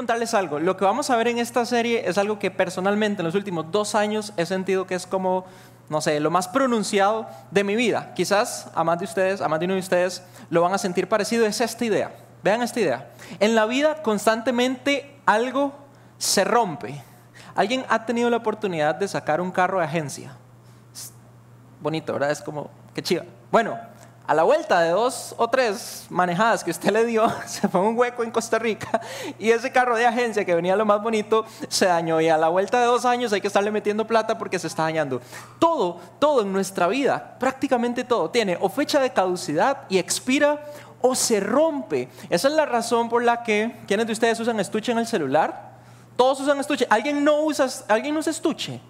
contarles algo. Lo que vamos a ver en esta serie es algo que personalmente en los últimos dos años he sentido que es como, no sé, lo más pronunciado de mi vida. Quizás a más de ustedes, a más de uno de ustedes lo van a sentir parecido. Es esta idea. Vean esta idea. En la vida constantemente algo se rompe. ¿Alguien ha tenido la oportunidad de sacar un carro de agencia? bonito, ¿verdad? Es como, qué chiva. Bueno, a la vuelta de dos o tres manejadas que usted le dio, se fue un hueco en Costa Rica y ese carro de agencia que venía lo más bonito se dañó y a la vuelta de dos años hay que estarle metiendo plata porque se está dañando. Todo, todo en nuestra vida, prácticamente todo, tiene o fecha de caducidad y expira o se rompe. Esa es la razón por la que, ¿quiénes de ustedes usan estuche en el celular? Todos usan estuche. ¿Alguien no usa, ¿alguien no usa estuche?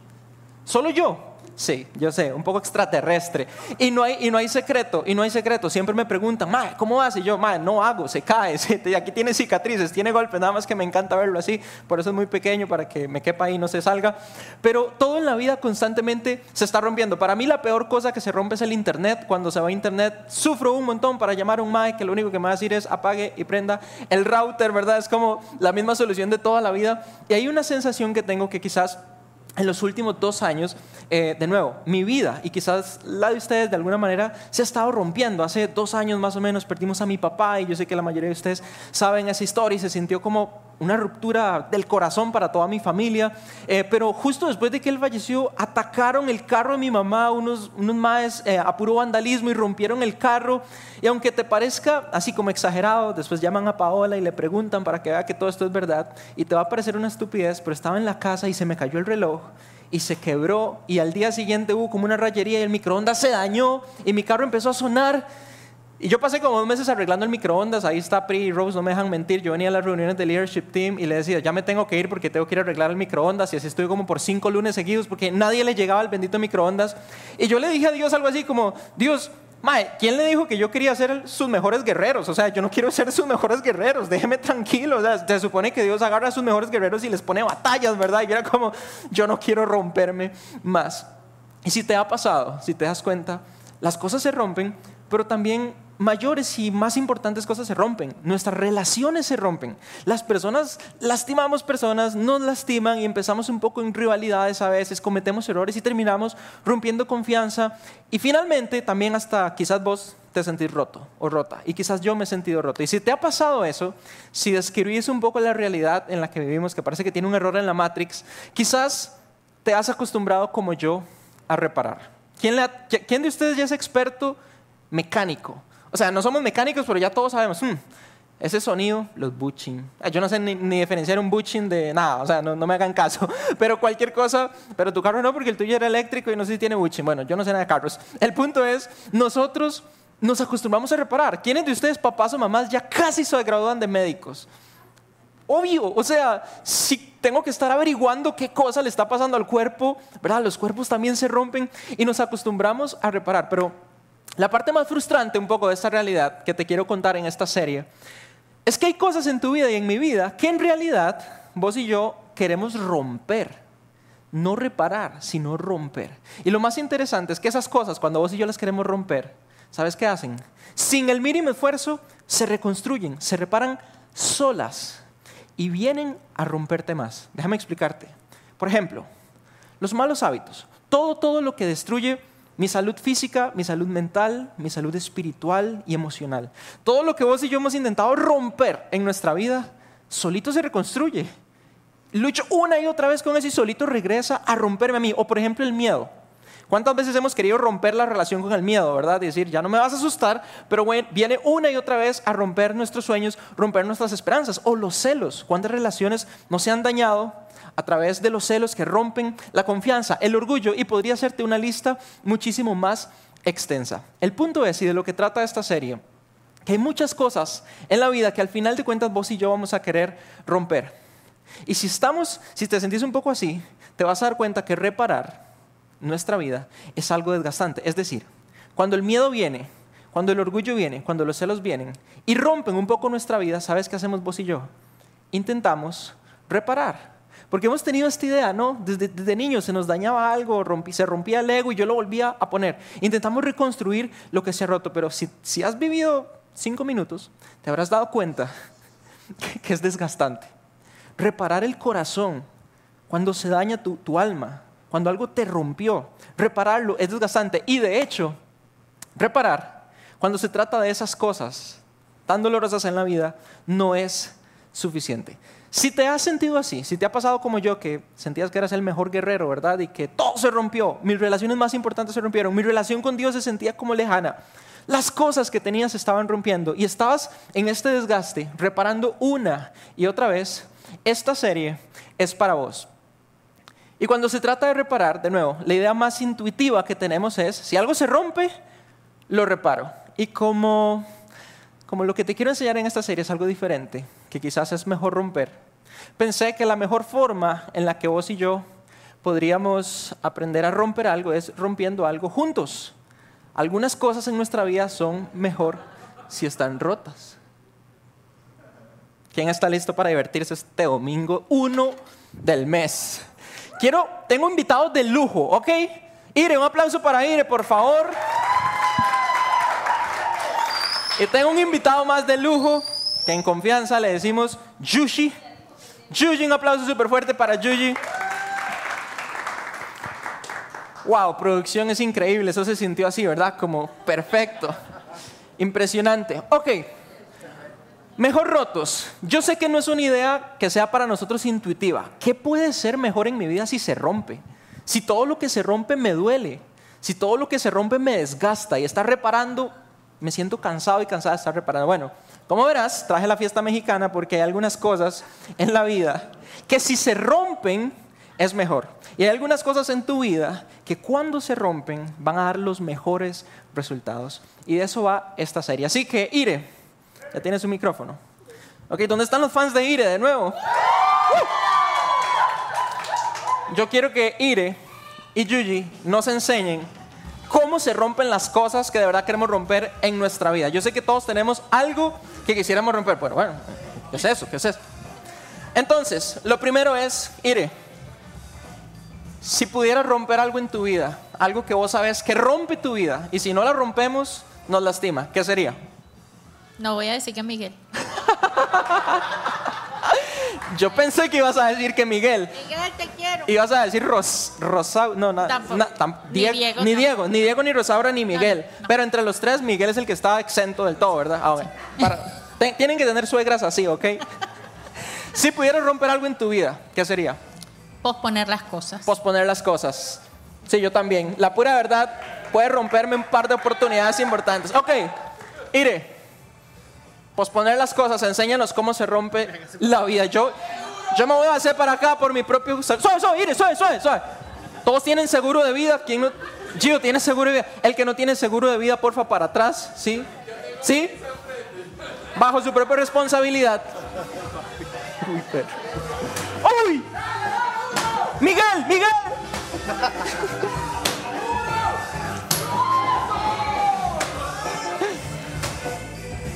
Solo yo. Sí, yo sé, un poco extraterrestre. Y no hay, y no hay secreto, y no hay secreto. Siempre me preguntan, ma, ¿cómo hace? Y yo, ma, no hago, se cae. Y aquí tiene cicatrices, tiene golpes, nada más que me encanta verlo así. Por eso es muy pequeño, para que me quepa ahí y no se salga. Pero todo en la vida constantemente se está rompiendo. Para mí la peor cosa que se rompe es el internet. Cuando se va a internet, sufro un montón para llamar a un mae que lo único que me va a decir es apague y prenda el router, ¿verdad? Es como la misma solución de toda la vida. Y hay una sensación que tengo que quizás en los últimos dos años, eh, de nuevo, mi vida y quizás la de ustedes de alguna manera se ha estado rompiendo. Hace dos años más o menos perdimos a mi papá y yo sé que la mayoría de ustedes saben esa historia y se sintió como una ruptura del corazón para toda mi familia. Eh, pero justo después de que él falleció, atacaron el carro de mi mamá, unos, unos maes eh, a puro vandalismo y rompieron el carro. Y aunque te parezca así como exagerado, después llaman a Paola y le preguntan para que vea que todo esto es verdad. Y te va a parecer una estupidez, pero estaba en la casa y se me cayó el reloj y se quebró y al día siguiente hubo como una rayería y el microondas se dañó y mi carro empezó a sonar y yo pasé como dos meses arreglando el microondas, ahí está Pri y Rose, no me dejan mentir, yo venía a las reuniones del leadership team y le decía, ya me tengo que ir porque tengo que ir a arreglar el microondas y así estuve como por cinco lunes seguidos porque nadie le llegaba al bendito microondas. Y yo le dije a Dios algo así como, Dios, Mae, ¿quién le dijo que yo quería ser sus mejores guerreros? O sea, yo no quiero ser sus mejores guerreros, déjeme tranquilo. O sea, se supone que Dios agarra a sus mejores guerreros y les pone batallas, ¿verdad? Y era como, yo no quiero romperme más. Y si te ha pasado, si te das cuenta, las cosas se rompen, pero también mayores y más importantes cosas se rompen, nuestras relaciones se rompen, las personas lastimamos personas, nos lastiman y empezamos un poco en rivalidades a veces, cometemos errores y terminamos rompiendo confianza y finalmente también hasta quizás vos te sentís roto o rota y quizás yo me he sentido roto. Y si te ha pasado eso, si describís un poco la realidad en la que vivimos, que parece que tiene un error en la Matrix, quizás te has acostumbrado como yo a reparar. ¿Quién, ¿quién de ustedes ya es experto mecánico? O sea, no somos mecánicos, pero ya todos sabemos, hmm, ese sonido, los butching. Yo no sé ni, diferenciar un butching de nada, o sea, no, me hagan caso. Pero cualquier cosa, pero tu carro no, porque el tuyo era eléctrico y no sé si tiene butching. Bueno, yo no sé nada de carros. El punto es, nosotros nos acostumbramos a reparar. ¿Quiénes de ustedes, papás o mamás, ya casi se gradúan de médicos? Obvio, o sea, si tengo que estar averiguando qué cosa le está pasando al cuerpo, ¿verdad? Los cuerpos también se rompen y nos acostumbramos a reparar, pero la parte más frustrante un poco de esta realidad que te quiero contar en esta serie es que hay cosas en tu vida y en mi vida que en realidad vos y yo queremos romper. No reparar, sino romper. Y lo más interesante es que esas cosas, cuando vos y yo las queremos romper, ¿sabes qué hacen? Sin el mínimo esfuerzo, se reconstruyen, se reparan solas y vienen a romperte más. Déjame explicarte. Por ejemplo, los malos hábitos. Todo, todo lo que destruye mi salud física, mi salud mental, mi salud espiritual y emocional. Todo lo que vos y yo hemos intentado romper en nuestra vida, solito se reconstruye. Lucho una y otra vez con eso y solito regresa a romperme a mí. O por ejemplo el miedo. ¿Cuántas veces hemos querido romper la relación con el miedo, verdad? Decir, ya no me vas a asustar, pero viene una y otra vez a romper nuestros sueños, romper nuestras esperanzas. O los celos. ¿Cuántas relaciones no se han dañado a través de los celos que rompen la confianza, el orgullo? Y podría hacerte una lista muchísimo más extensa. El punto es, y de lo que trata esta serie, que hay muchas cosas en la vida que al final de cuentas vos y yo vamos a querer romper. Y si estamos, si te sentís un poco así, te vas a dar cuenta que reparar nuestra vida es algo desgastante. Es decir, cuando el miedo viene, cuando el orgullo viene, cuando los celos vienen y rompen un poco nuestra vida, ¿sabes qué hacemos vos y yo? Intentamos reparar. Porque hemos tenido esta idea, ¿no? Desde, desde niños se nos dañaba algo, se rompía el ego y yo lo volvía a poner. Intentamos reconstruir lo que se ha roto, pero si, has vivido cinco minutos, te habrás dado cuenta que, es desgastante. Reparar el corazón cuando se daña tu, tu alma, cuando algo te rompió, repararlo es desgastante. Y de hecho, reparar, cuando se trata de esas cosas tan dolorosas en la vida, no es suficiente. Si te has sentido así, si te ha pasado como yo, que sentías que eras el mejor guerrero, ¿verdad? Y que todo se rompió, mis relaciones más importantes se rompieron, mi relación con Dios se sentía como lejana, las cosas que tenías estaban rompiendo y estabas en este desgaste, reparando una y otra vez, esta serie es para vos. Y cuando se trata de reparar, de nuevo, la idea más intuitiva que tenemos es, si algo se rompe, lo reparo. Y como, como lo que te quiero enseñar en esta serie es algo diferente, que quizás es mejor romper, pensé que la mejor forma en la que vos y yo podríamos aprender a romper algo es rompiendo algo juntos. Algunas cosas en nuestra vida son mejor si están rotas. ¿Quién está listo para divertirse este domingo 1 del mes? Quiero, tengo invitados de lujo, ¿ok? Ire, un aplauso para Ire, por favor. Y tengo un invitado más de lujo, que en confianza le decimos Yushi. Yuji, un aplauso súper fuerte para Yuji. Wow, producción es increíble, eso se sintió así, ¿verdad? Como perfecto. Impresionante. Ok, mejor rotos. Yo sé que no es una idea que sea para nosotros intuitiva. ¿Qué puede ser mejor en mi vida si se rompe? Si todo lo que se rompe me duele, si todo lo que se rompe me desgasta y está reparando, me siento cansado y cansada de estar reparando. Bueno, como verás, traje la fiesta mexicana porque hay algunas cosas en la vida que si se rompen es mejor. Y hay algunas cosas en tu vida que cuando se rompen van a dar los mejores resultados. Y de eso va esta serie. Así que, Ire, ya tienes un micrófono. Ok, ¿dónde están los fans de Ire de nuevo? Yo quiero que Ire y Yuji nos enseñen cómo se rompen las cosas que de verdad queremos romper en nuestra vida. Yo sé que todos tenemos algo que quisiéramos romper. Bueno, bueno, ¿qué es eso? ¿Qué es eso? Entonces, lo primero es, Ire, si pudieras romper algo en tu vida, algo que vos sabes que rompe tu vida, y si no la rompemos, nos lastima, ¿qué sería? No voy a decir que Miguel. Yo pensé que ibas a decir que Miguel. Miguel, te quiero. Ibas a decir Ros, Rosa, no, no, ni Diego, ni Diego, ni Diego, ni Rosaura, ni Miguel. Pero entre los tres, Miguel es el que estaba exento del todo, ¿verdad? Ah, tienen que tener suegras así, ¿ok? si pudieras romper algo en tu vida, ¿qué sería? Posponer las cosas. Posponer las cosas. Sí, yo también. La pura verdad puede romperme un par de oportunidades importantes. Ok, Ire, posponer las cosas, enséñanos cómo se rompe la vida. Yo, yo me voy a hacer para acá por mi propio... Ire, suave, suave, suave. Todos tienen seguro de vida. ¿Quién no? Gio, ¿tiene seguro de vida? El que no tiene seguro de vida, porfa, para atrás. ¿Sí? ¿Sí? Bajo su propia responsabilidad. ¡Uy! Miguel, Miguel.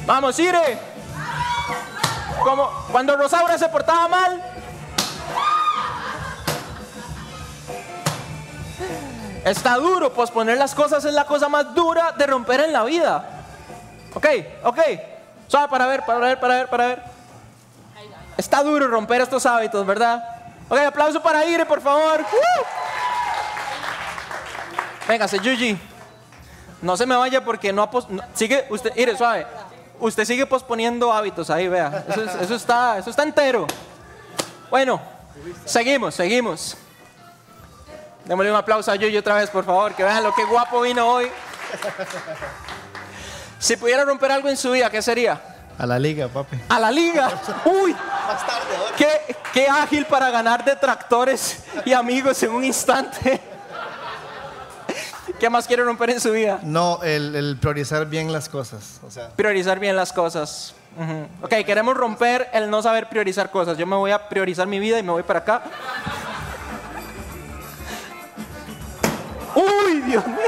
Vamos, Ire. Como cuando Rosaura se portaba mal. Está duro, posponer las cosas es la cosa más dura de romper en la vida. Ok, ok. Suave para ver, para ver, para ver, para ver. Está duro romper estos hábitos, ¿verdad? Ok, aplauso para Ire, por favor. Uh. Venga, se Yuji. No se me vaya porque no, sigue usted, Ire, suave. Usted sigue posponiendo hábitos ahí, vea. Eso, está, eso está entero. Bueno, seguimos, seguimos. Démosle un aplauso a Yuyo otra vez, por favor, que vean lo que guapo vino hoy. Si pudiera romper algo en su vida, ¿qué sería? A la liga, papi. A la liga. Uy. Qué, qué ágil para ganar detractores y amigos en un instante. ¿Qué más quiere romper en su vida? No, el, el priorizar bien las cosas. O sea, Priorizar bien las cosas. Ujú. Ok, queremos romper el no saber priorizar cosas. Yo me voy a priorizar mi vida y me voy para acá. Uy, Dios mío.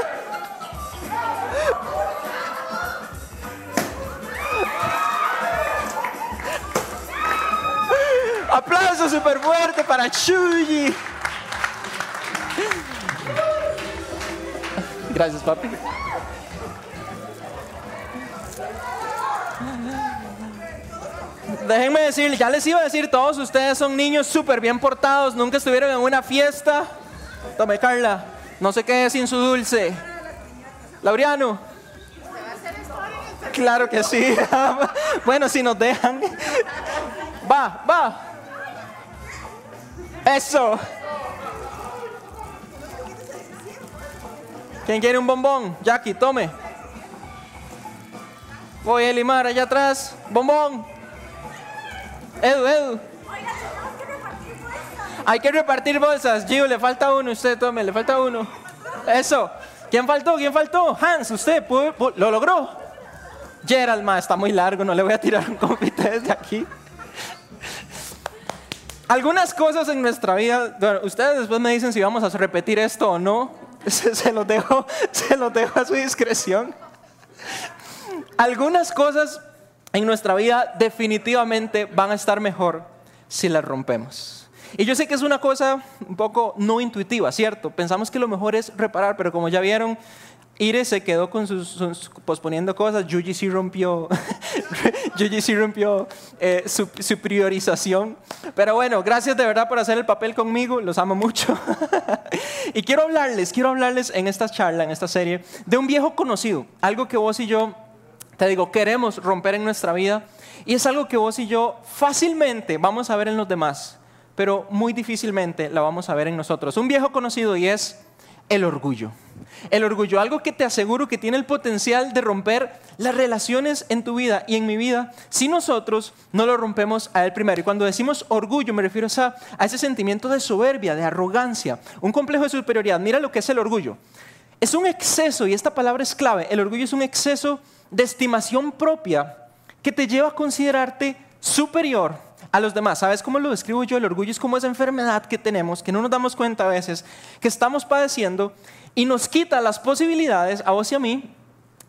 Aplauso súper fuerte para Chuyi. Gracias, papi. Déjenme decir, ya les iba a decir, todos ustedes son niños súper bien portados, nunca estuvieron en una fiesta. Tome, Carla, no se quede sin su dulce. Laureano. Claro que sí. bueno, si nos dejan. Va, va. Eso. ¿Quién quiere un bombón? Jackie, tome. Voy a limar allá atrás. Bombón. Edu, Edu. Hay que repartir bolsas. Gio, le falta uno. Usted tome, le falta uno. Eso. ¿Quién faltó? ¿Quién faltó? Hans, usted ¿pudo- pu- lo logró. Gerald, está muy largo. No le voy a tirar un confite desde aquí. Algunas cosas en nuestra vida, ustedes después me dicen si vamos a repetir esto o no. Se, se los dejo, se los dejo a su discreción. Algunas cosas en nuestra vida definitivamente van a estar mejor si las rompemos. Y yo sé que es una cosa un poco no intuitiva, ¿cierto? Pensamos que lo mejor es reparar, pero como ya vieron, Ire se quedó con sus, sus- posponiendo cosas, Yuji sí rompió, Yuji sí rompió eh, su, su priorización. Pero bueno, gracias de verdad por hacer el papel conmigo, los amo mucho. y quiero hablarles, quiero hablarles en esta charla, en esta serie, de un viejo conocido, algo que vos y yo te digo, queremos romper en nuestra vida y es algo que vos y yo fácilmente vamos a ver en los demás, pero muy difícilmente la vamos a ver en nosotros. Un viejo conocido y es el orgullo. El orgullo, algo que te aseguro que tiene el potencial de romper las relaciones en tu vida y en mi vida si nosotros no lo rompemos a él primero. Y cuando decimos orgullo me refiero a, a ese sentimiento de soberbia, de arrogancia, un complejo de superioridad. Mira lo que es el orgullo. Es un exceso, y esta palabra es clave, el orgullo es un exceso de estimación propia que te lleva a considerarte superior a los demás. ¿Sabes cómo lo describo yo? El orgullo es como esa enfermedad que tenemos, que no nos damos cuenta a veces, que estamos padeciendo y nos quita las posibilidades, a vos y a mí,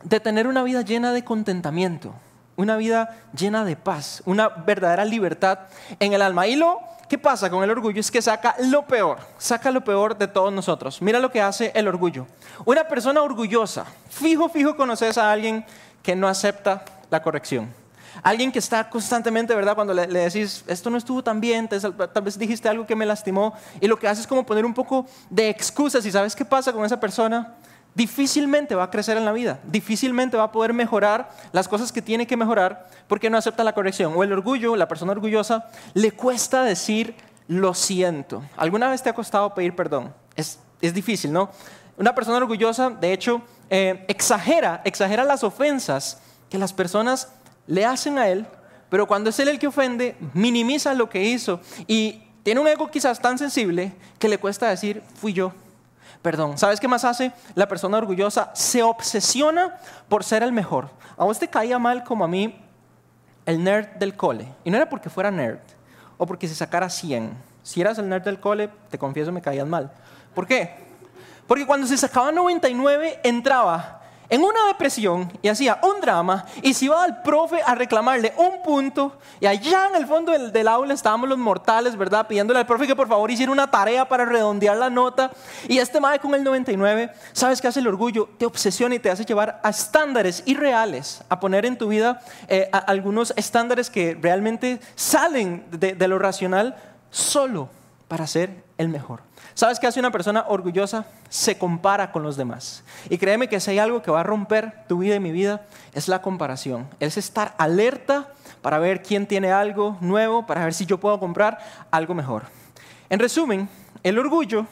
de tener una vida llena de contentamiento, una vida llena de paz, una verdadera libertad en el alma. Y lo que pasa con el orgullo es que saca lo peor, saca lo peor de todos nosotros. Mira lo que hace el orgullo. Una persona orgullosa, fijo, fijo conoces a alguien que no acepta la corrección. Alguien que está constantemente, ¿verdad? Cuando le, le decís, esto no estuvo tan bien, tal vez dijiste algo que me lastimó, y lo que hace es como poner un poco de excusas. ¿Y sabes qué pasa con esa persona? Difícilmente va a crecer en la vida, difícilmente va a poder mejorar las cosas que tiene que mejorar porque no acepta la corrección. O el orgullo, la persona orgullosa, le cuesta decir lo siento. ¿Alguna vez te ha costado pedir perdón? Es, es difícil, ¿no? Una persona orgullosa, de hecho, eh, exagera, exagera las ofensas que las personas le hacen a él, pero cuando es él el que ofende, minimiza lo que hizo y tiene un ego quizás tan sensible que le cuesta decir, fui yo. Perdón, ¿sabes qué más hace? La persona orgullosa se obsesiona por ser el mejor. A vos te caía mal como a mí el nerd del cole. Y no era porque fuera nerd o porque se sacara 100. Si eras el nerd del cole, te confieso, me caías mal. ¿Por qué? Porque cuando se sacaba 99, entraba en una depresión y hacía un drama y se iba al profe a reclamarle un punto y allá en el fondo del, aula estábamos los mortales, ¿verdad? Pidiéndole al profe que por favor hiciera una tarea para redondear la nota y este madre con el 99, ¿sabes qué hace el orgullo? Te obsesiona y te hace llevar a estándares irreales, a poner en tu vida eh, algunos estándares que realmente salen de lo racional solo para ser el mejor. ¿Sabes qué hace una persona orgullosa? Se compara con los demás. Y créeme que si hay algo que va a romper tu vida y mi vida, es la comparación. Es estar alerta para ver quién tiene algo nuevo, para ver si yo puedo comprar algo mejor. En resumen, el orgullo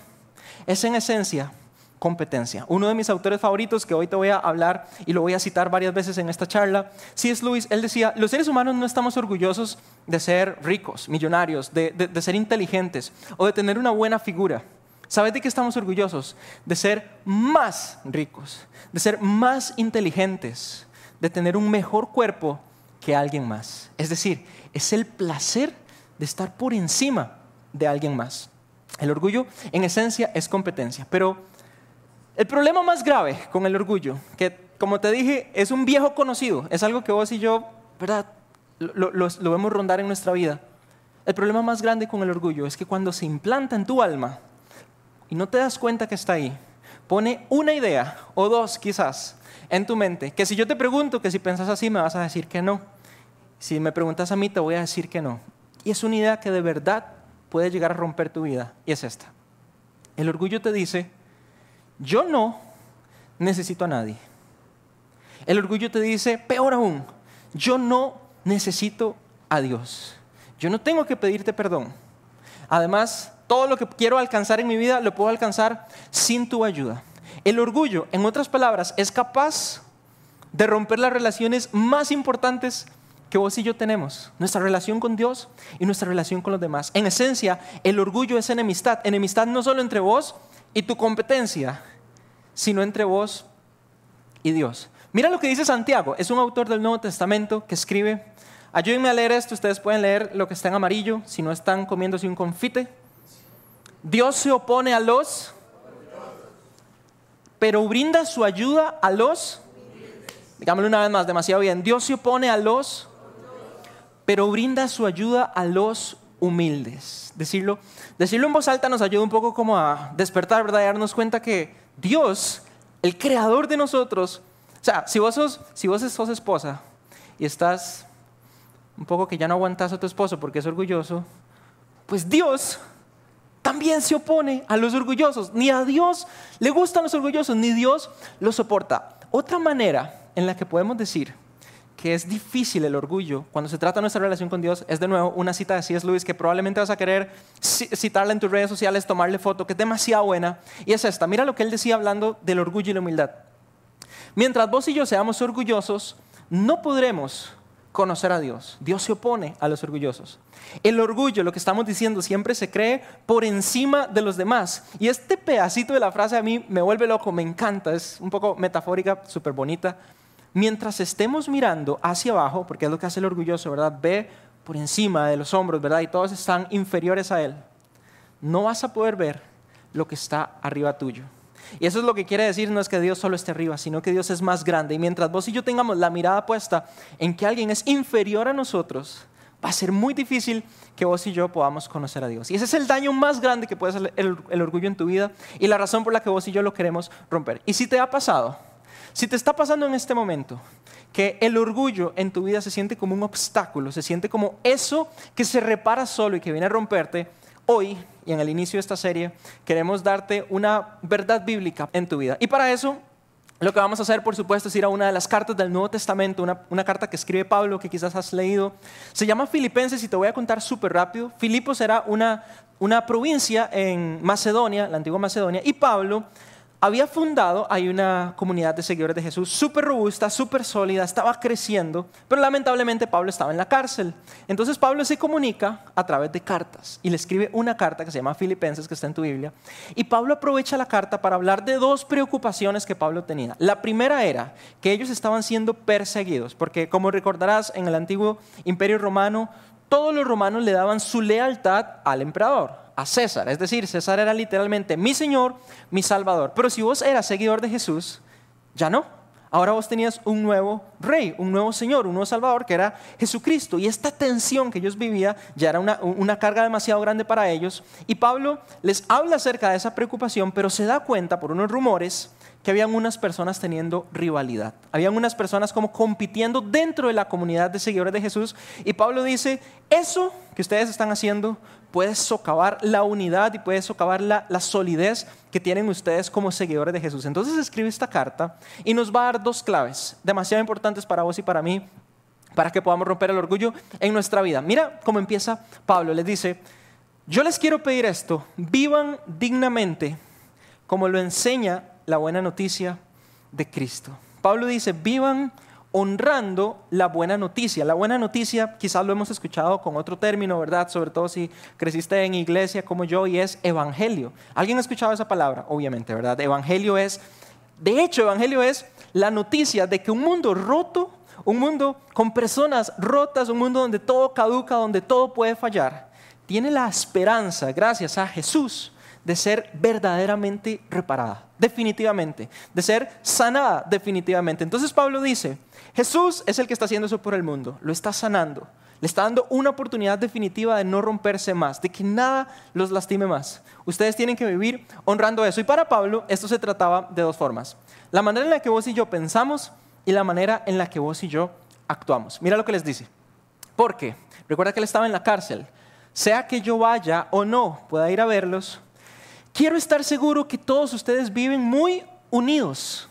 es en esencia competencia. Uno de mis autores favoritos que hoy te voy a hablar y lo voy a citar varias veces en esta charla, C.S. Lewis, él decía, los seres humanos no estamos orgullosos de ser ricos, millonarios, de, de ser inteligentes o de tener una buena figura. ¿Sabes de qué estamos orgullosos? De ser más ricos, de ser más inteligentes, de tener un mejor cuerpo que alguien más. Es decir, es el placer de estar por encima de alguien más. El orgullo, en esencia, es competencia. Pero el problema más grave con el orgullo, que como te dije, es un viejo conocido, es algo que vos y yo, ¿verdad? Lo, lo vemos rondar en nuestra vida. El problema más grande con el orgullo es que cuando se implanta en tu alma, y no te das cuenta que está ahí, pone una idea o dos quizás en tu mente, que si yo te pregunto que si piensas así me vas a decir que no. Si me preguntas a mí te voy a decir que no. Y es una idea que de verdad puede llegar a romper tu vida y es esta. El orgullo te dice, yo no necesito a nadie. El orgullo te dice, peor aún, yo no necesito a Dios. Yo no tengo que pedirte perdón. Además, todo lo que quiero alcanzar en mi vida lo puedo alcanzar sin tu ayuda. El orgullo, en otras palabras, es capaz de romper las relaciones más importantes que vos y yo tenemos, nuestra relación con Dios y nuestra relación con los demás. En esencia, el orgullo es enemistad, enemistad no solo entre vos y tu competencia, sino entre vos y Dios. Mira lo que dice Santiago, es un autor del Nuevo Testamento que escribe, ayúdenme a leer esto, ustedes pueden leer lo que está en amarillo, si no están comiéndose un confite. Dios se opone a los, pero brinda su ayuda a los, digámoslo una vez más, demasiado bien, Dios se opone a los, pero brinda su ayuda a los humildes. Decirlo, decirlo en voz alta nos ayuda un poco como a despertar, ¿verdad? Y darnos cuenta que Dios, el creador de nosotros, o sea, si vos sos, si vos sos esposa y estás un poco que ya no aguantas a tu esposo porque es orgulloso, pues Dios también se opone a los orgullosos. Ni a Dios le gustan los orgullosos, ni Dios los soporta. Otra manera en la que podemos decir que es difícil el orgullo cuando se trata de nuestra relación con Dios es de nuevo una cita de C.S. Lewis que probablemente vas a querer citarla en tus redes sociales, tomarle foto, que es demasiado buena. Y es esta, mira lo que él decía hablando del orgullo y la humildad. Mientras vos y yo seamos orgullosos, no podremos conocer a Dios. Dios se opone a los orgullosos. El orgullo, lo que estamos diciendo, siempre se cree por encima de los demás. Y este pedacito de la frase a mí me vuelve loco, me encanta, es un poco metafórica, súper bonita. Mientras estemos mirando hacia abajo, porque es lo que hace el orgulloso, ¿verdad? Ve por encima de los hombros, ¿verdad? Y todos están inferiores a él. No vas a poder ver lo que está arriba tuyo. Y eso es lo que quiere decir, no es que Dios solo esté arriba, sino que Dios es más grande. Y mientras vos y yo tengamos la mirada puesta en que alguien es inferior a nosotros, va a ser muy difícil que vos y yo podamos conocer a Dios. Y ese es el daño más grande que puede hacer el, el, orgullo en tu vida y la razón por la que vos y yo lo queremos romper. Y si te ha pasado, si te está pasando en este momento que el orgullo en tu vida se siente como un obstáculo, se siente como eso que se repara solo y que viene a romperte, hoy y en el inicio de esta serie queremos darte una verdad bíblica en tu vida. Y para eso lo que vamos a hacer, por supuesto, es ir a una de las cartas del Nuevo Testamento, una, carta que escribe Pablo, que quizás has leído. Se llama Filipenses y te voy a contar súper rápido. Filipos era una, una provincia en Macedonia, la antigua Macedonia, y Pablo había fundado, hay una comunidad de seguidores de Jesús súper robusta, súper sólida, estaba creciendo, pero lamentablemente Pablo estaba en la cárcel. Entonces Pablo se comunica a través de cartas y le escribe una carta que se llama Filipenses, que está en tu Biblia. Y Pablo aprovecha la carta para hablar de dos preocupaciones que Pablo tenía. La primera era que ellos estaban siendo perseguidos, porque como recordarás, en el antiguo imperio romano, todos los romanos le daban su lealtad al emperador a César. Es decir, César era literalmente mi Señor, mi Salvador. Pero si vos eras seguidor de Jesús, ya no. Ahora vos tenías un nuevo rey, un nuevo Señor, un nuevo Salvador que era Jesucristo. Y esta tensión que ellos vivían ya era una, una, carga demasiado grande para ellos. Y Pablo les habla acerca de esa preocupación, pero se da cuenta por unos rumores que habían unas personas teniendo rivalidad. Habían unas personas como compitiendo dentro de la comunidad de seguidores de Jesús. Y Pablo dice, eso que ustedes están haciendo puede socavar la unidad y puede socavar la, la, solidez que tienen ustedes como seguidores de Jesús. Entonces escribe esta carta y nos va a dar dos claves demasiado importantes para vos y para mí, para que podamos romper el orgullo en nuestra vida. Mira cómo empieza Pablo, les dice, yo les quiero pedir esto, vivan dignamente como lo enseña la buena noticia de Cristo. Pablo dice, vivan honrando la buena noticia. La buena noticia quizás lo hemos escuchado con otro término, ¿verdad? Sobre todo si creciste en iglesia como yo y es evangelio. ¿Alguien ha escuchado esa palabra? Obviamente, ¿verdad? Evangelio es, de hecho, evangelio es la noticia de que un mundo roto, un mundo con personas rotas, un mundo donde todo caduca, donde todo puede fallar, tiene la esperanza, gracias a Jesús, de ser verdaderamente reparada, definitivamente, de ser sanada definitivamente. Entonces Pablo dice, Jesús es el que está haciendo eso por el mundo, lo está sanando, le está dando una oportunidad definitiva de no romperse más, de que nada los lastime más. Ustedes tienen que vivir honrando eso. Y para Pablo esto se trataba de dos formas. La manera en la que vos y yo pensamos y la manera en la que vos y yo actuamos. Mira lo que les dice. Porque, recuerda que él estaba en la cárcel, sea que yo vaya o no pueda ir a verlos, quiero estar seguro que todos ustedes viven muy unidos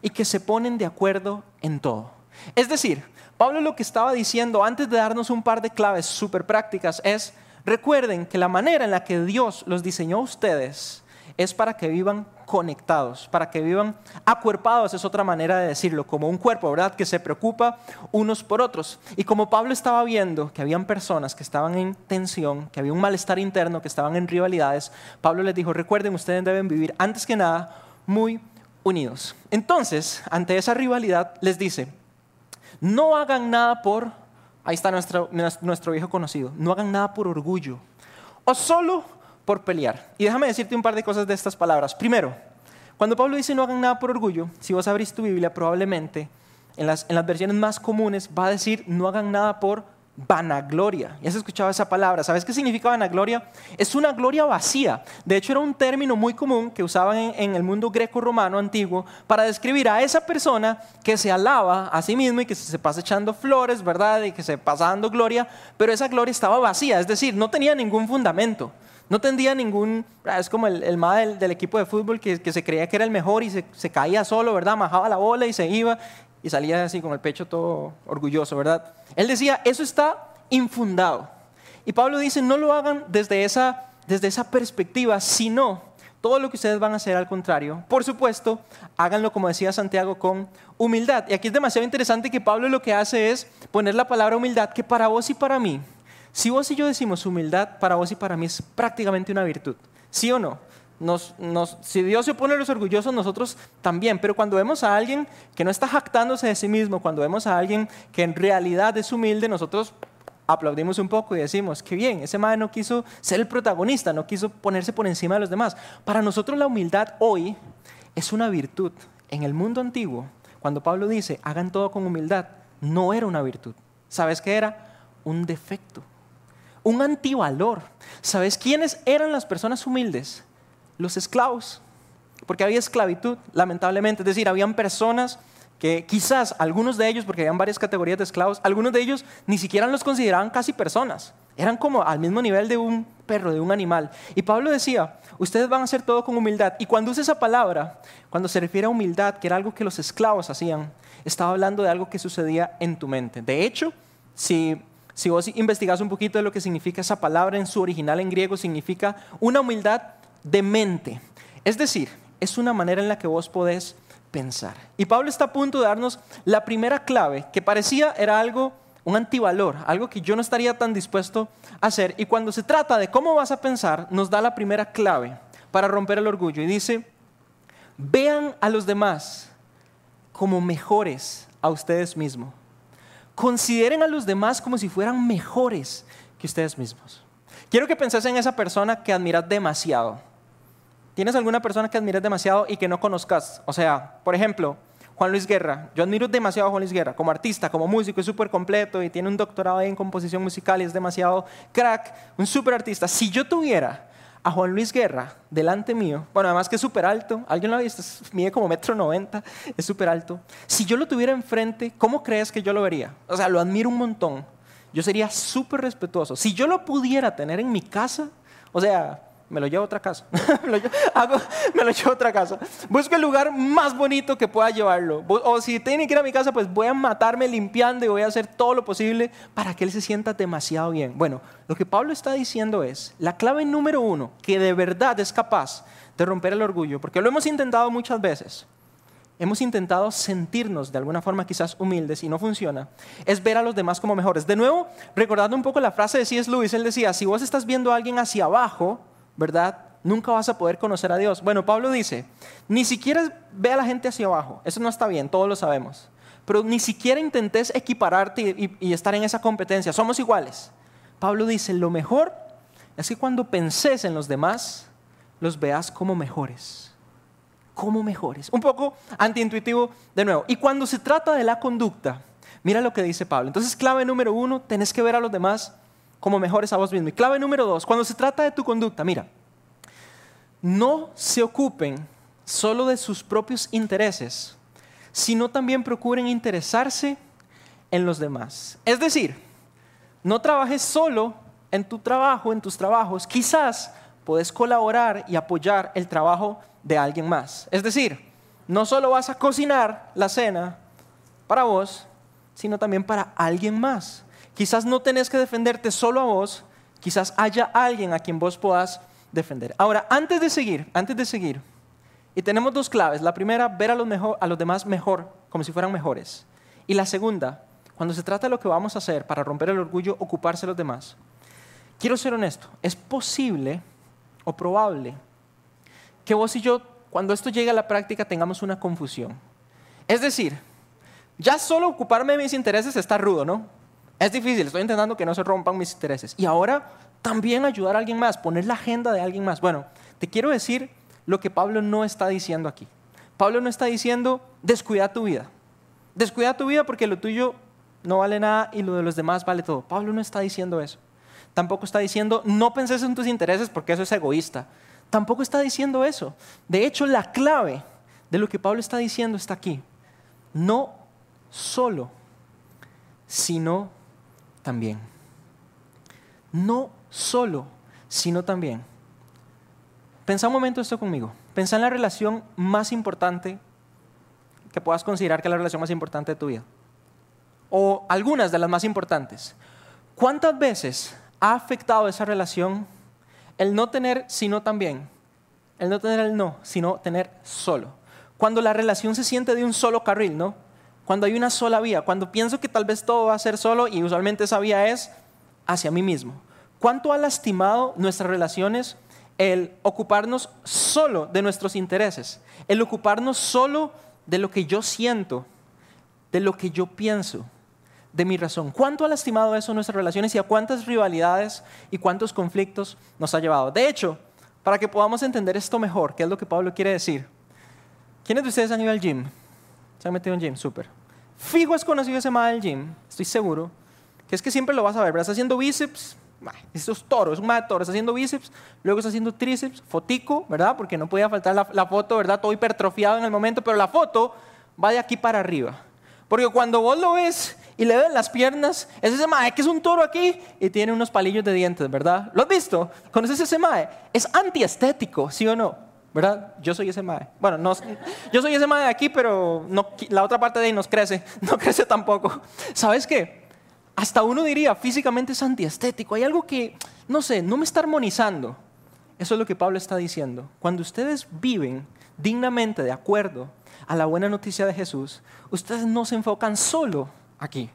y que se ponen de acuerdo en todo. Es decir, Pablo lo que estaba diciendo antes de darnos un par de claves súper prácticas es, recuerden que la manera en la que Dios los diseñó a ustedes es para que vivan conectados, para que vivan acuerpados, es otra manera de decirlo, como un cuerpo, ¿verdad? Que se preocupa unos por otros. Y como Pablo estaba viendo que habían personas que estaban en tensión, que había un malestar interno, que estaban en rivalidades, Pablo les dijo, recuerden, ustedes deben vivir antes que nada muy unidos. Entonces, ante esa rivalidad, les dice, no hagan nada por, ahí está nuestro, nuestro viejo conocido, no hagan nada por orgullo o solo por pelear. Y déjame decirte un par de cosas de estas palabras. Primero, cuando Pablo dice no hagan nada por orgullo, si vos abrís tu Biblia, probablemente en las, en las versiones más comunes va a decir no hagan nada por vanagloria. ¿Ya has escuchado esa palabra? ¿Sabes qué significa vanagloria? Es una gloria vacía. De hecho, era un término muy común que usaban en, el mundo greco-romano antiguo para describir a esa persona que se alaba a sí mismo y que se pasa echando flores, ¿verdad? Y que se pasa dando gloria, pero esa gloria estaba vacía, es decir, no tenía ningún fundamento. No tendría ningún, ah, es como el, el del, del, equipo de fútbol que, se creía que era el mejor y se, se caía solo, ¿verdad? Majaba la bola y se iba y salía así con el pecho todo orgulloso, ¿verdad? Él decía, eso está infundado. Y Pablo dice, no lo hagan desde esa, desde esa perspectiva, sino todo lo que ustedes van a hacer al contrario. Por supuesto, háganlo como decía Santiago con humildad. Y aquí es demasiado interesante que Pablo lo que hace es poner la palabra humildad, que para vos y para mí, si vos y yo decimos humildad, para vos y para mí es prácticamente una virtud. ¿Sí o no? si Dios se opone a los orgullosos, nosotros también. Pero cuando vemos a alguien que no está jactándose de sí mismo, cuando vemos a alguien que en realidad es humilde, nosotros aplaudimos un poco y decimos, qué bien, ese madre no quiso ser el protagonista, no quiso ponerse por encima de los demás. Para nosotros la humildad hoy es una virtud. En el mundo antiguo, cuando Pablo dice, hagan todo con humildad, no era una virtud. ¿Sabes qué era? Un defecto, un antivalor. ¿Sabes quiénes eran las personas humildes? los esclavos, porque había esclavitud, lamentablemente. Es decir, habían personas que quizás algunos de ellos, porque habían varias categorías de esclavos, algunos de ellos ni siquiera los consideraban casi personas. Eran como al mismo nivel de un perro, de un animal. Y Pablo decía, ustedes van a hacer todo con humildad. Y cuando usa esa palabra, cuando se refiere a humildad, que era algo que los esclavos hacían, estaba hablando de algo que sucedía en tu mente. De hecho, si, si vos investigas un poquito de lo que significa esa palabra en su original en griego, significa una humildad de mente. Es decir, es una manera en la que vos podés pensar. Y Pablo está a punto de darnos la primera clave, que parecía era algo, un antivalor, algo que yo no estaría tan dispuesto a hacer. Y cuando se trata de cómo vas a pensar, nos da la primera clave para romper el orgullo. Y dice, vean a los demás como mejores a ustedes mismos. Consideren a los demás como si fueran mejores que ustedes mismos. Quiero que penses en esa persona que admiras demasiado. ¿Tienes alguna persona que admires demasiado y que no conozcas? O sea, por ejemplo, Juan Luis Guerra. Yo admiro demasiado a Juan Luis Guerra como artista, como músico, es súper completo y tiene un doctorado en composición musical y es demasiado crack, un súper artista. Si yo tuviera a Juan Luis Guerra delante mío, bueno, además que es súper alto, alguien lo ha visto, mide como metro noventa, es súper alto. Si yo lo tuviera enfrente, ¿cómo crees que yo lo vería? O sea, lo admiro un montón. Yo sería súper respetuoso. Si yo lo pudiera tener en mi casa, o sea, me lo llevo a otra casa. me, lo llevo, a otra casa. Busco el lugar más bonito que pueda llevarlo. O si tiene que ir a mi casa, pues voy a matarme limpiando y voy a hacer todo lo posible para que él se sienta demasiado bien. Bueno, lo que Pablo está diciendo es, la clave número uno, que de verdad es capaz de romper el orgullo, porque lo hemos intentado muchas veces, hemos intentado sentirnos de alguna forma quizás humildes y no funciona, es ver a los demás como mejores. De nuevo, recordando un poco la frase de C.S. Lewis, él decía, si vos estás viendo a alguien hacia abajo, ¿verdad? Nunca vas a poder conocer a Dios. Bueno, Pablo dice, ni siquiera ve a la gente hacia abajo, eso no está bien, todos lo sabemos, pero ni siquiera intentes equipararte y, estar en esa competencia, somos iguales. Pablo dice, lo mejor es que cuando penses en los demás, los veas como mejores. Como mejores. Un poco antiintuitivo de nuevo. Y cuando se trata de la conducta, mira lo que dice Pablo. Entonces, clave número uno, tenés que ver a los demás como mejores a vos mismo. Y clave número dos, cuando se trata de tu conducta, mira, no se ocupen solo de sus propios intereses, sino también procuren interesarse en los demás. Es decir, no trabajes solo en tu trabajo, en tus trabajos. Quizás puedes colaborar y apoyar el trabajo de alguien más. Es decir, no solo vas a cocinar la cena para vos, sino también para alguien más. Quizás no tenés que defenderte solo a vos, quizás haya alguien a quien vos puedas defender. Ahora, antes de seguir, antes de seguir, y tenemos dos claves. La primera, ver a los, mejor, a los demás mejor, como si fueran mejores. Y la segunda, cuando se trata de lo que vamos a hacer para romper el orgullo, ocuparse de los demás. Quiero ser honesto, es posible o probable que vos y yo, cuando esto llegue a la práctica, tengamos una confusión. Es decir, ya solo ocuparme de mis intereses está rudo, ¿no? Es difícil, estoy intentando que no se rompan mis intereses. Y ahora también ayudar a alguien más, poner la agenda de alguien más. Bueno, te quiero decir lo que Pablo no está diciendo aquí. Pablo no está diciendo, descuida tu vida. Descuida tu vida porque lo tuyo no vale nada y lo de los demás vale todo. Pablo no está diciendo eso. Tampoco está diciendo, no penses en tus intereses porque eso es egoísta. Tampoco está diciendo eso. De hecho, la clave de lo que Pablo está diciendo está aquí. No solo, sino No solo, sino también. Pensa un momento esto conmigo. Pensa en la relación más importante que puedas considerar que es la relación más importante de tu vida. O algunas de las más importantes. ¿Cuántas veces ha afectado esa relación el no tener sino también, el no tener el no, sino tener solo. Cuando la relación se siente de un solo carril, ¿no? Cuando hay una sola vía, cuando pienso que tal vez todo va a ser solo y usualmente esa vía es hacia mí mismo. ¿Cuánto ha lastimado nuestras relaciones el ocuparnos solo de nuestros intereses? El ocuparnos solo de lo que yo siento, de lo que yo pienso de mi razón. ¿Cuánto ha lastimado eso nuestras relaciones y a cuántas rivalidades y cuántos conflictos nos ha llevado? De hecho, para que podamos entender esto mejor, ¿qué es lo que Pablo quiere decir? ¿Quiénes de ustedes han ido al gym? ¿Se han metido en gym? Súper. Fijo es conocido ese mal del gym, estoy seguro, que es que siempre lo vas a ver, ¿verdad? Está haciendo bíceps, esto es toro, es un mal toro, está haciendo bíceps, luego está haciendo tríceps, fotico, ¿verdad? Porque no podía faltar la, foto, ¿verdad? Todo hipertrofiado en el momento, pero la foto va de aquí para arriba. Porque cuando vos lo ves y le ven las piernas, es ese mae que es un toro aquí y tiene unos palillos de dientes, ¿verdad? ¿Lo has visto? ¿Conoces ese mae? Es antiestético, ¿sí o no? ¿Verdad? Yo soy ese mae. Bueno, no, yo soy ese mae de aquí, pero no, la otra parte de ahí nos crece, no crece tampoco. ¿Sabes qué? Hasta uno diría, físicamente es antiestético. Hay algo que, no sé, no me está armonizando. Eso es lo que Pablo está diciendo. Cuando ustedes viven dignamente de acuerdo a la buena noticia de Jesús, ustedes no se enfocan solo aquí.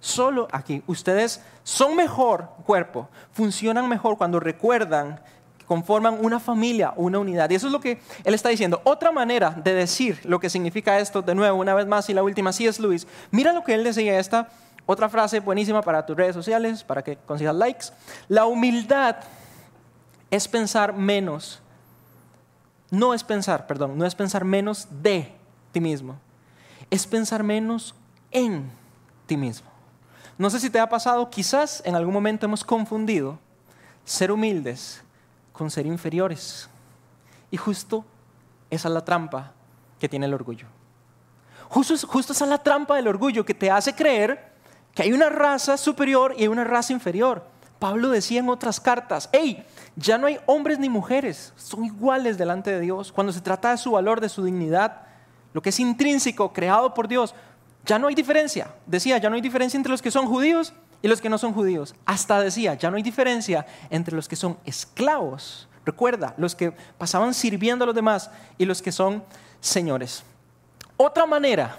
Solo aquí. Ustedes son mejor cuerpo, funcionan mejor cuando recuerdan conforman una familia, una unidad. Y eso es lo que él está diciendo. Otra manera de decir lo que significa esto, de nuevo, una vez más, y la última, sí es Luis. Mira lo que él decía, esta otra frase buenísima para tus redes sociales, para que consigas likes. La humildad es pensar menos. No es pensar, perdón, no es pensar menos de ti mismo. Es pensar menos en ti mismo. No sé si te ha pasado, quizás en algún momento hemos confundido ser humildes con ser inferiores. Y justo esa es la trampa que tiene el orgullo. Justo, justo esa es la trampa del orgullo que te hace creer que hay una raza superior y una raza inferior. Pablo decía en otras cartas, hey, ya no hay hombres ni mujeres, son iguales delante de Dios. Cuando se trata de su valor, de su dignidad, lo que es intrínseco, creado por Dios, ya no hay diferencia. Decía, ya no hay diferencia entre los que son judíos y los que no son judíos. Hasta decía, ya no hay diferencia entre los que son esclavos Recuerda, los que pasaban sirviendo a los demás y los que son señores. Otra manera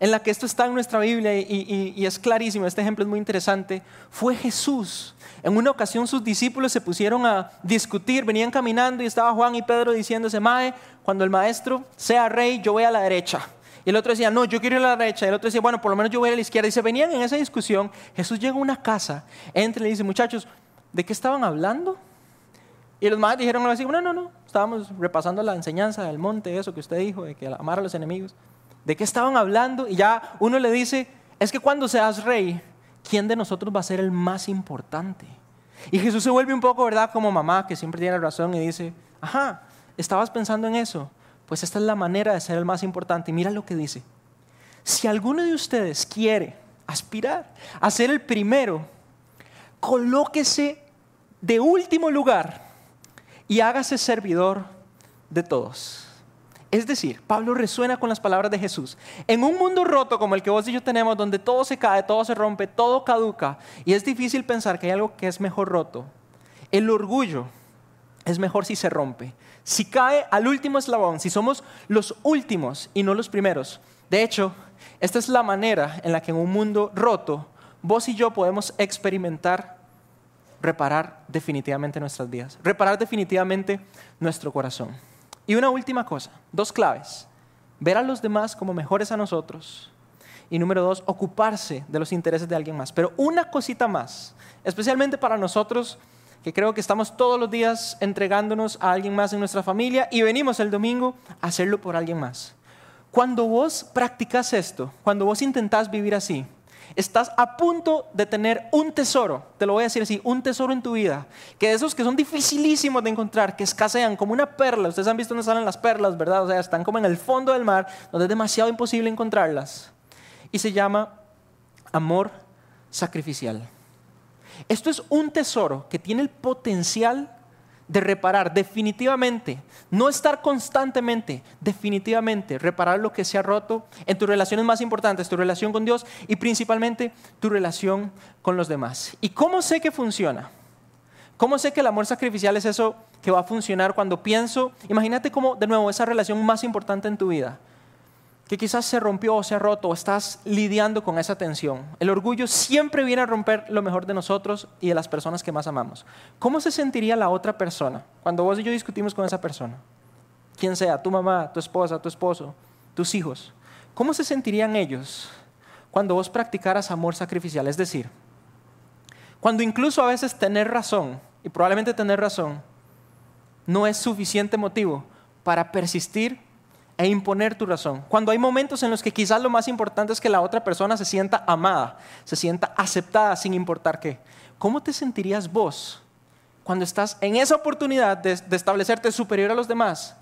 en la que esto está en nuestra Biblia y, es clarísimo, este ejemplo es muy interesante, fue Jesús. En una ocasión sus discípulos se pusieron a discutir, venían caminando y estaba Juan y Pedro diciéndose, Mae, cuando el maestro sea rey, yo voy a la derecha. Y el otro decía, no, yo quiero la derecha. El otro decía, bueno, por lo menos yo voy a la izquierda. Y se venían en esa discusión. Jesús llega a una casa, entra y le dice, muchachos, ¿de qué estaban hablando? Y los más dijeron así, no, no, no, estábamos repasando la enseñanza del monte, eso que usted dijo, de que amar a los enemigos. ¿De qué estaban hablando? Y ya uno le dice, es que cuando seas rey, ¿quién de nosotros va a ser el más importante? Y Jesús se vuelve un poco, ¿verdad? Como mamá, que siempre tiene razón y dice, ajá, estabas pensando en eso. Pues esta es la manera de ser el más importante. Mira lo que dice. Si alguno de ustedes quiere aspirar a ser el primero, colóquese de último lugar y hágase servidor de todos. Es decir, Pablo resuena con las palabras de Jesús. En un mundo roto como el que vos y yo tenemos, donde todo se cae, todo se rompe, todo caduca, y es difícil pensar que hay algo que es mejor roto, el orgullo es mejor si se rompe. Si cae al último eslabón, si somos los últimos y no los primeros. De hecho, esta es la manera en la que en un mundo roto, vos y yo podemos experimentar reparar definitivamente nuestras vidas, reparar definitivamente nuestro corazón. Y una última cosa, dos claves. Ver a los demás como mejores a nosotros. Y número dos, ocuparse de los intereses de alguien más. Pero una cosita más, especialmente para nosotros que creo que estamos todos los días entregándonos a alguien más en nuestra familia y venimos el domingo a hacerlo por alguien más. Cuando vos practicas esto, cuando vos intentás vivir así, estás a punto de tener un tesoro, te lo voy a decir así, un tesoro en tu vida, que de esos que son dificilísimos de encontrar, que escasean como una perla, ustedes han visto dónde salen las perlas, ¿verdad? O sea, están como en el fondo del mar, donde es demasiado imposible encontrarlas. Y se llama amor sacrificial. Esto es un tesoro que tiene el potencial de reparar definitivamente, no estar constantemente, definitivamente, reparar lo que se ha roto en tus relaciones más importantes, tu relación con Dios y principalmente tu relación con los demás. ¿Y cómo sé que funciona? ¿Cómo sé que el amor sacrificial es eso que va a funcionar cuando pienso? Imagínate cómo, de nuevo, esa relación más importante en tu vida que quizás se rompió o se ha roto o estás lidiando con esa tensión. El orgullo siempre viene a romper lo mejor de nosotros y de las personas que más amamos. ¿Cómo se sentiría la otra persona cuando vos y yo discutimos con esa persona? Quien sea, tu mamá, tu esposa, tu esposo, tus hijos. ¿Cómo se sentirían ellos cuando vos practicaras amor sacrificial? Es decir, cuando incluso a veces tener razón, y probablemente tener razón, no es suficiente motivo para persistir e imponer tu razón. Cuando hay momentos en los que quizás lo más importante es que la otra persona se sienta amada, se sienta aceptada sin importar qué. ¿Cómo te sentirías vos cuando estás en esa oportunidad de, establecerte superior a los demás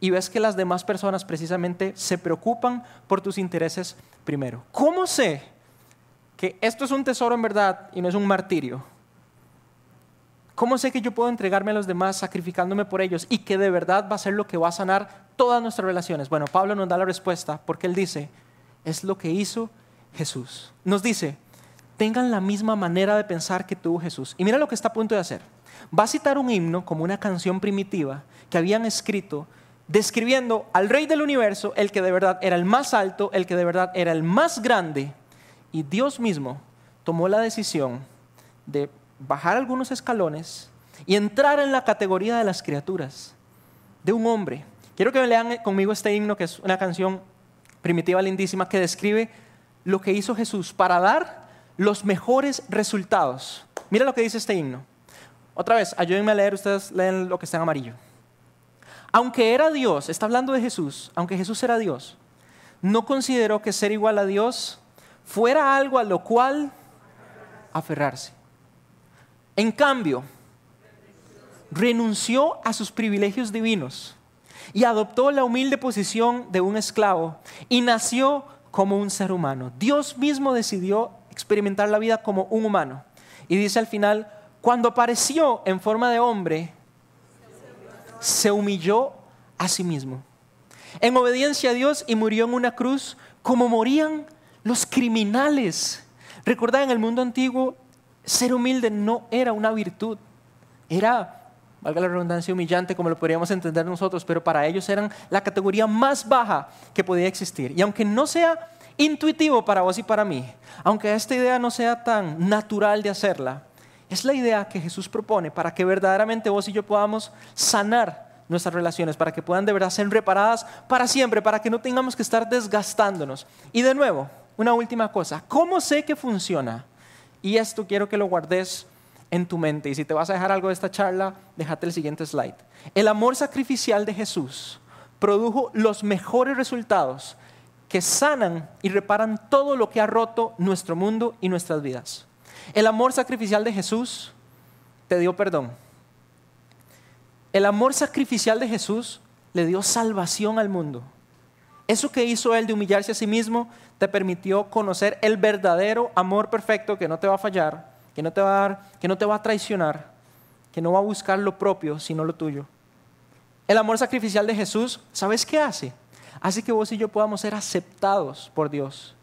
y ves que las demás personas precisamente se preocupan por tus intereses primero? ¿Cómo sé que esto es un tesoro en verdad y no es un martirio? ¿Cómo sé que yo puedo entregarme a los demás sacrificándome por ellos y que de verdad va a ser lo que va a sanar todas nuestras relaciones? Bueno, Pablo nos da la respuesta porque él dice, es lo que hizo Jesús. Nos dice, tengan la misma manera de pensar que tuvo Jesús. Y mira lo que está a punto de hacer. Va a citar un himno como una canción primitiva que habían escrito describiendo al rey del universo, el que de verdad era el más alto, el que de verdad era el más grande. Y Dios mismo tomó la decisión de bajar algunos escalones y entrar en la categoría de las criaturas, de un hombre. Quiero que lean conmigo este himno, que es una canción primitiva lindísima, que describe lo que hizo Jesús para dar los mejores resultados. Mira lo que dice este himno. Otra vez, ayúdenme a leer, ustedes leen lo que está en amarillo. Aunque era Dios, está hablando de Jesús, aunque Jesús era Dios, no consideró que ser igual a Dios fuera algo a lo cual aferrarse. En cambio, renunció a sus privilegios divinos y adoptó la humilde posición de un esclavo y nació como un ser humano. Dios mismo decidió experimentar la vida como un humano. Y dice al final, cuando apareció en forma de hombre, se humilló a sí mismo. En obediencia a Dios y murió en una cruz como morían los criminales. Recordad, en el mundo antiguo ser humilde no era una virtud, era valga la redundancia humillante como lo podríamos entender nosotros, pero para ellos eran la categoría más baja que podía existir. Y aunque no sea intuitivo para vos y para mí, aunque esta idea no sea tan natural de hacerla, es la idea que Jesús propone para que verdaderamente vos y yo podamos sanar nuestras relaciones, para que puedan de verdad ser reparadas para siempre, para que no tengamos que estar desgastándonos. Y de nuevo, una última cosa, ¿cómo sé que funciona? Y esto quiero que lo guardes en tu mente. Y si te vas a dejar algo de esta charla, déjate el siguiente slide. El amor sacrificial de Jesús produjo los mejores resultados que sanan y reparan todo lo que ha roto nuestro mundo y nuestras vidas. El amor sacrificial de Jesús te dio perdón. El amor sacrificial de Jesús le dio salvación al mundo. Eso que hizo Él de humillarse a sí mismo te permitió conocer el verdadero amor perfecto que no te va a fallar, que no te va a dar, que no te va a traicionar, que no va a buscar lo propio, sino lo tuyo. El amor sacrificial de Jesús, ¿sabes qué hace? Hace que vos y yo podamos ser aceptados por Dios.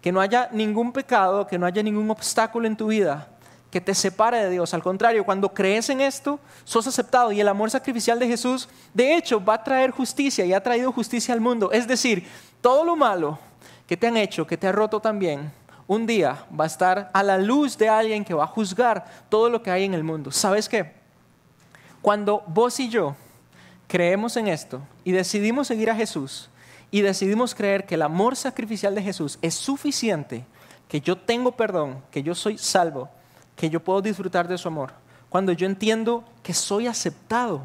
Que no haya ningún pecado, que no haya ningún obstáculo en tu vida que te separe de Dios. Al contrario, cuando crees en esto, sos aceptado. Y el amor sacrificial de Jesús, de hecho, va a traer justicia y ha traído justicia al mundo. Es decir, todo lo malo que te han hecho, que te ha roto también, un día va a estar a la luz de alguien que va a juzgar todo lo que hay en el mundo. ¿Sabes qué? Cuando vos y yo creemos en esto y decidimos seguir a Jesús y decidimos creer que el amor sacrificial de Jesús es suficiente, que yo tengo perdón, que yo soy salvo, que yo puedo disfrutar de su amor. Cuando yo entiendo que soy aceptado,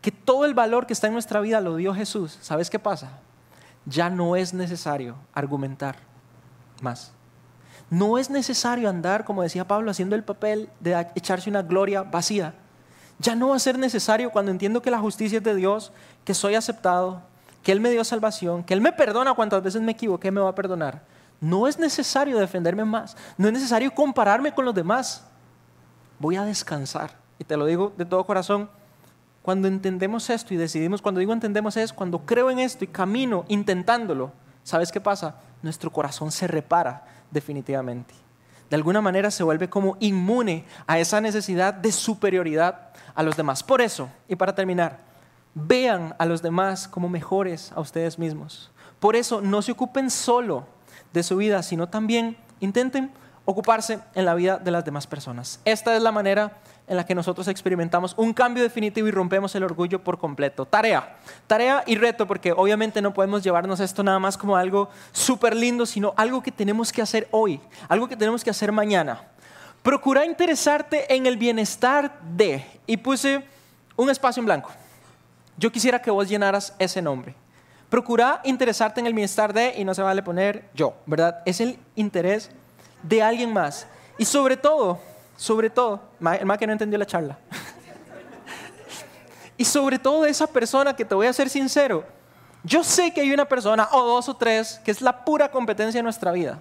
que todo el valor que está en nuestra vida lo dio Jesús, ¿sabes qué pasa? Ya no es necesario argumentar más. No es necesario andar, como decía Pablo, haciendo el papel de echarse una gloria vacía. Ya no va a ser necesario cuando entiendo que la justicia es de Dios, que soy aceptado, que Él me dio salvación, que Él me perdona cuantas veces me equivoqué, me va a perdonar. No es necesario defenderme más, no es necesario compararme con los demás. Voy a descansar. Y te lo digo de todo corazón, cuando entendemos esto y decidimos, cuando digo entendemos es cuando creo en esto y camino intentándolo, ¿sabes qué pasa? Nuestro corazón se repara definitivamente. De alguna manera se vuelve como inmune a esa necesidad de superioridad a los demás. Por eso, y para terminar, vean a los demás como mejores a ustedes mismos. Por eso no se ocupen solo de su vida, sino también intenten ocuparse en la vida de las demás personas. Esta es la manera en la que nosotros experimentamos un cambio definitivo y rompemos el orgullo por completo. Tarea, tarea y reto, porque obviamente no podemos llevarnos esto nada más como algo súper lindo, sino algo que tenemos que hacer hoy, algo que tenemos que hacer mañana. Procura interesarte en el bienestar de, y puse un espacio en blanco. Yo quisiera que vos llenaras ese nombre. Procura interesarte en el bienestar de, y no se vale poner yo, ¿verdad? Es el interés de alguien más. Y sobre todo, sobre todo, el más que no entendió la charla. y sobre todo de esa persona que te voy a ser sincero, yo sé que hay una persona o dos o tres que es la pura competencia de nuestra vida,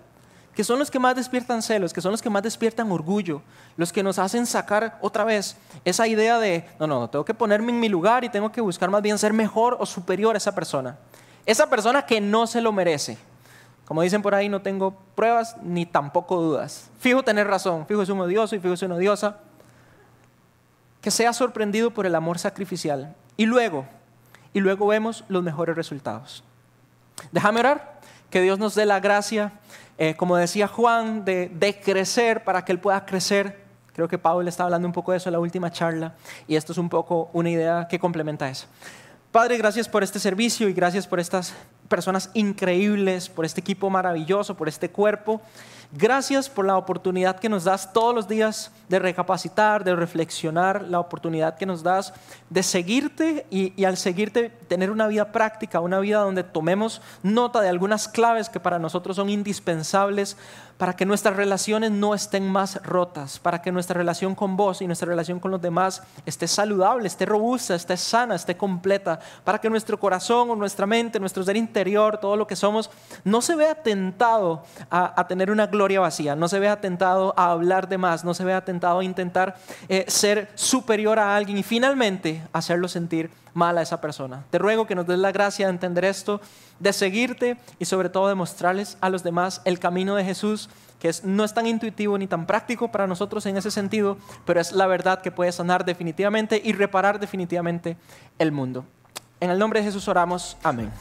que son los que más despiertan celos, que son los que más despiertan orgullo, los que nos hacen sacar otra vez esa idea de, no, no, tengo que ponerme en mi lugar y tengo que buscar más bien ser mejor o superior a esa persona. Esa persona que no se lo merece. Como dicen por ahí, no tengo pruebas ni tampoco dudas. Fijo tener razón, fijo es un odioso y fijo es una odiosa. Que sea sorprendido por el amor sacrificial. Y luego, y luego vemos los mejores resultados. Déjame orar, que Dios nos dé la gracia, eh, como decía Juan, de, crecer para que Él pueda crecer. Creo que Pablo está hablando un poco de eso en la última charla y esto es un poco una idea que complementa eso. Padre, gracias por este servicio y gracias por estas personas increíbles, por este equipo maravilloso, por este cuerpo. Gracias por la oportunidad que nos das todos los días de recapacitar, de reflexionar, la oportunidad que nos das de seguirte y, y, al seguirte tener una vida práctica, una vida donde tomemos nota de algunas claves que para nosotros son indispensables para que nuestras relaciones no estén más rotas, para que nuestra relación con vos y nuestra relación con los demás esté saludable, esté robusta, esté sana, esté completa, para que nuestro corazón o nuestra mente, nuestro ser interior, todo lo que somos, no se vea tentado a, a tener una gloria vacía, no se vea tentado a hablar de más, no se vea tentado a intentar eh, ser superior a alguien y finalmente hacerlo sentir mal a esa persona. Te ruego que nos des la gracia de entender esto, de seguirte y sobre todo de mostrarles a los demás el camino de Jesús que no es tan intuitivo ni tan práctico para nosotros en ese sentido, pero es la verdad que puede sanar definitivamente y reparar definitivamente el mundo. En el nombre de Jesús oramos. Amén.